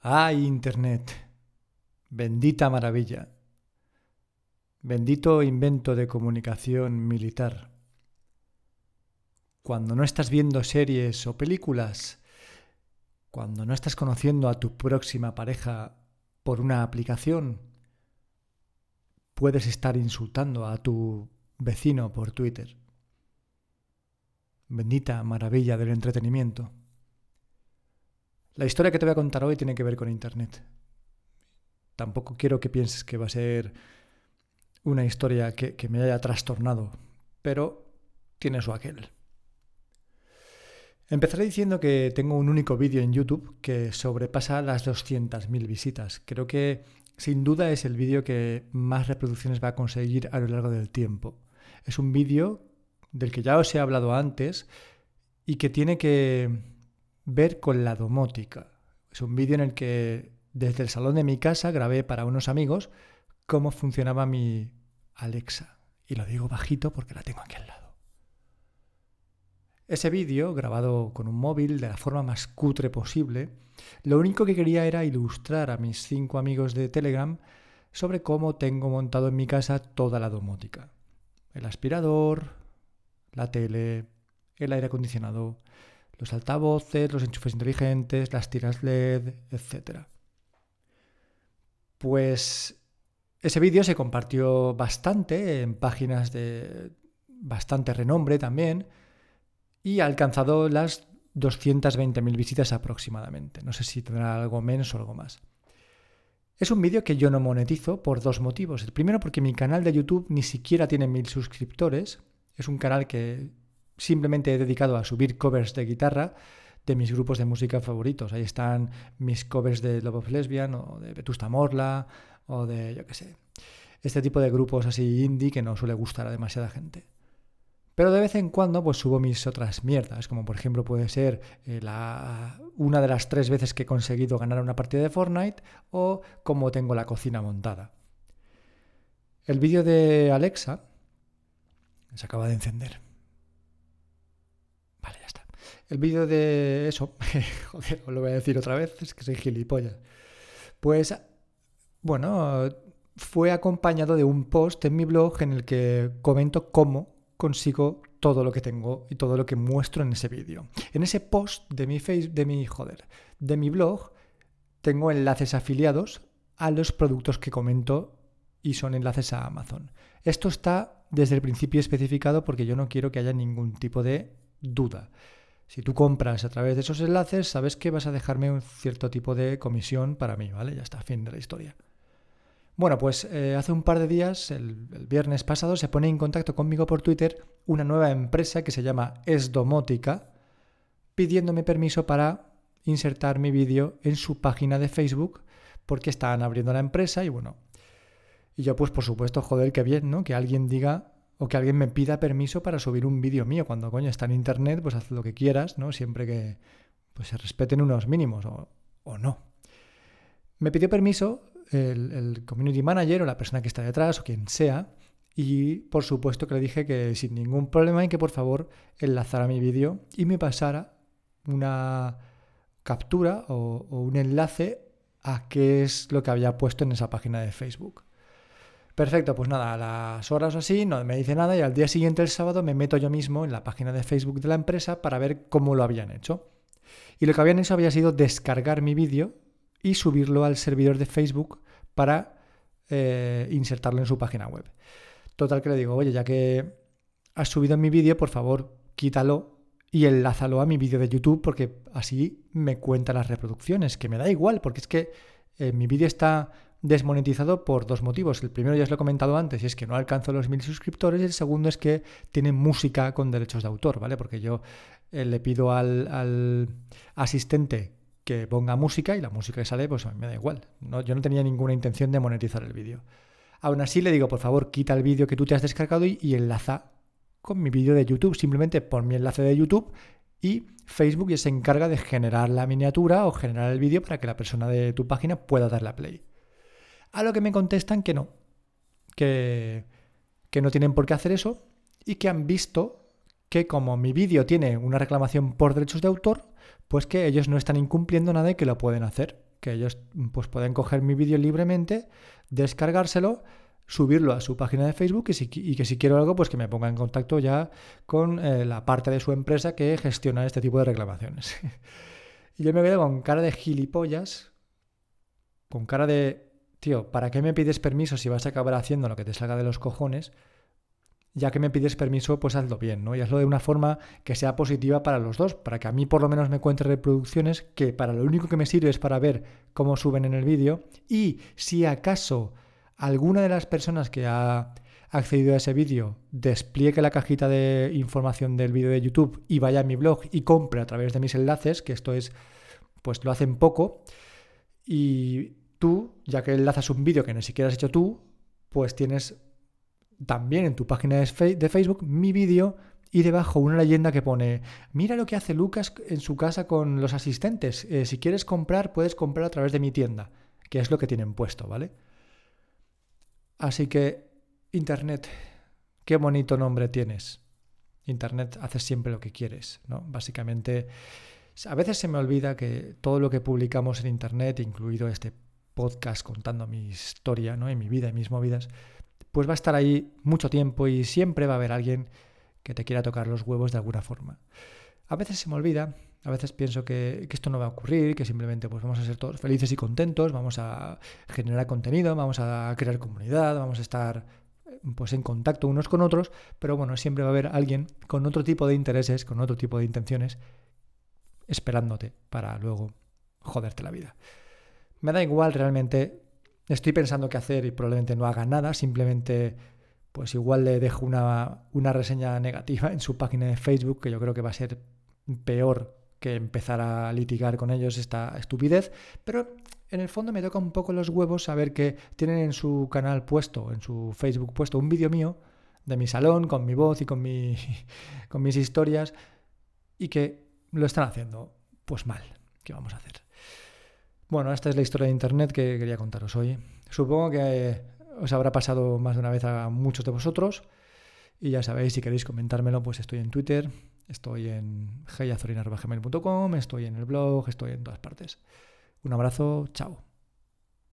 ¡Ay, Internet! Bendita maravilla. Bendito invento de comunicación militar. Cuando no estás viendo series o películas, cuando no estás conociendo a tu próxima pareja por una aplicación, puedes estar insultando a tu vecino por Twitter. Bendita maravilla del entretenimiento. La historia que te voy a contar hoy tiene que ver con Internet. Tampoco quiero que pienses que va a ser una historia que, me haya trastornado, pero tiene su aquel. Empezaré diciendo que tengo un único vídeo en YouTube que sobrepasa las 200.000 visitas. Creo que sin duda es el vídeo que más reproducciones va a conseguir a lo largo del tiempo. Es un vídeo del que ya os he hablado antes y que tiene que ver con la domótica. Es un vídeo en el que desde el salón de mi casa grabé para unos amigos cómo funcionaba mi Alexa. Y lo digo bajito porque la tengo aquí al lado. Ese vídeo, grabado con un móvil de la forma más cutre posible, lo único que quería era ilustrar a mis cinco amigos de Telegram sobre cómo tengo montado en mi casa toda la domótica. El aspirador, la tele, el aire acondicionado, los altavoces, los enchufes inteligentes, las tiras LED, etc. Pues ese vídeo se compartió bastante en páginas de bastante renombre también y ha alcanzado las 220.000 visitas aproximadamente. No sé si tendrá algo menos o algo más. Es un vídeo que yo no monetizo por dos motivos. El primero porque mi canal de YouTube ni siquiera tiene mil suscriptores. Es un canal que simplemente he dedicado a subir covers de guitarra de mis grupos de música favoritos. Ahí están mis covers de Love of Lesbian o de Vetusta Morla o de, yo qué sé, este tipo de grupos así indie que no suele gustar a demasiada gente. Pero de vez en cuando pues subo mis otras mierdas, como por ejemplo puede ser eh, la, una de las tres veces que he conseguido ganar una partida de Fortnite o cómo tengo la cocina montada. El vídeo de Alexa se acaba de encender. El vídeo de eso, joder, os lo voy a decir otra vez, es que soy gilipollas. Pues, bueno, fue acompañado de un post en mi blog en el que comento cómo consigo todo lo que tengo y todo lo que muestro en ese vídeo. En ese post de mi face, de mi joder, de mi blog, tengo enlaces afiliados a los productos que comento y son enlaces a Amazon. Esto está desde el principio especificado porque yo no quiero que haya ningún tipo de duda. Si tú compras a través de esos enlaces, sabes que vas a dejarme un cierto tipo de comisión para mí, ¿vale? Ya está, fin de la historia. Bueno, pues eh, hace un par de días, el, viernes pasado, se pone en contacto conmigo por Twitter una nueva empresa que se llama Esdomótica, pidiéndome permiso para insertar mi vídeo en su página de Facebook, porque están abriendo la empresa y bueno. Y yo, pues por supuesto, joder, qué bien, ¿no? Que alguien diga o que alguien me pida permiso para subir un vídeo mío. Cuando coño está en internet, pues haz lo que quieras, ¿no? Siempre que pues, se respeten unos mínimos o, no. Me pidió permiso el, el, community manager o la persona que está detrás o quien sea. Y por supuesto que le dije que sin ningún problema y que por favor enlazara mi vídeo y me pasara una captura o, o un enlace a qué es lo que había puesto en esa página de Facebook. Perfecto, pues nada, a las horas o así no me dice nada y al día siguiente, el sábado, me meto yo mismo en la página de Facebook de la empresa para ver cómo lo habían hecho. Y lo que habían hecho había sido descargar mi vídeo y subirlo al servidor de Facebook para eh, insertarlo en su página web. Total que le digo, oye, ya que has subido mi vídeo, por favor, quítalo y enlázalo a mi vídeo de YouTube porque así me cuenta las reproducciones, que me da igual, porque es que eh, mi vídeo está desmonetizado por dos motivos. El primero ya os lo he comentado antes y es que no alcanzo los mil suscriptores el segundo es que tiene música con derechos de autor, ¿vale? Porque yo eh, le pido al, asistente que ponga música y la música que sale pues a mí me da igual. No, yo no tenía ninguna intención de monetizar el vídeo. Aún así le digo, por favor, quita el vídeo que tú te has descargado y, y enlaza con mi vídeo de YouTube. Simplemente pon mi enlace de YouTube y Facebook ya se encarga de generar la miniatura o generar el vídeo para que la persona de tu página pueda darle a play. A lo que me contestan que no, que, que no tienen por qué hacer eso y que han visto que como mi vídeo tiene una reclamación por derechos de autor, pues que ellos no están incumpliendo nada y que lo pueden hacer. que ellos pues pueden coger mi vídeo libremente, descargárselo, subirlo a su página de Facebook y, que si quiero algo, pues que me ponga en contacto ya con eh, la parte de su empresa que gestiona este tipo de reclamaciones. y yo me quedo con cara de gilipollas, con cara de, tío, ¿para qué me pides permiso si vas a acabar haciendo lo que te salga de los cojones? ya que me pides permiso, pues hazlo bien, ¿no? Y hazlo de una forma que sea positiva para los dos, para que a mí por lo menos me cuente reproducciones, que para lo único que me sirve es para ver cómo suben en el vídeo. Y si acaso alguna de las personas que ha accedido a ese vídeo despliegue la cajita de información del vídeo de YouTube y vaya a mi blog y compre a través de mis enlaces, que esto es, pues lo hacen poco, y tú, ya que enlazas un vídeo que ni siquiera has hecho tú, pues tienes también en tu página de Facebook mi vídeo y debajo una leyenda que pone, mira lo que hace Lucas en su casa con los asistentes, eh, si quieres comprar puedes comprar a través de mi tienda, que es lo que tienen puesto, ¿vale? Así que, Internet, qué bonito nombre tienes. Internet hace siempre lo que quieres, ¿no? Básicamente, a veces se me olvida que todo lo que publicamos en Internet, incluido este podcast contando mi historia, ¿no? Y mi vida y mis movidas, pues va a estar ahí mucho tiempo y siempre va a haber alguien que te quiera tocar los huevos de alguna forma. A veces se me olvida, a veces pienso que, esto no va a ocurrir, que simplemente pues vamos a ser todos felices y contentos, vamos a generar contenido, vamos a crear comunidad, vamos a estar pues en contacto unos con otros, pero bueno, siempre va a haber alguien con otro tipo de intereses, con otro tipo de intenciones, esperándote para luego joderte la vida. Me da igual realmente estoy pensando qué hacer y probablemente no haga nada, simplemente pues igual le dejo una, una, reseña negativa en su página de Facebook, que yo creo que va a ser peor que empezar a litigar con ellos esta estupidez, pero en el fondo me toca un poco los huevos saber que tienen en su canal puesto, en su Facebook puesto, un vídeo mío de mi salón, con mi voz y con, mi, con mis historias, y que lo están haciendo pues mal. ¿Qué vamos a hacer? Bueno, esta es la historia de Internet que quería contaros hoy. Supongo que os habrá pasado más de una vez a muchos de vosotros. Y ya sabéis, si queréis comentármelo, pues estoy en Twitter, estoy en heyazorinarvagemail.com, estoy en el blog, estoy en todas partes. Un abrazo, chao.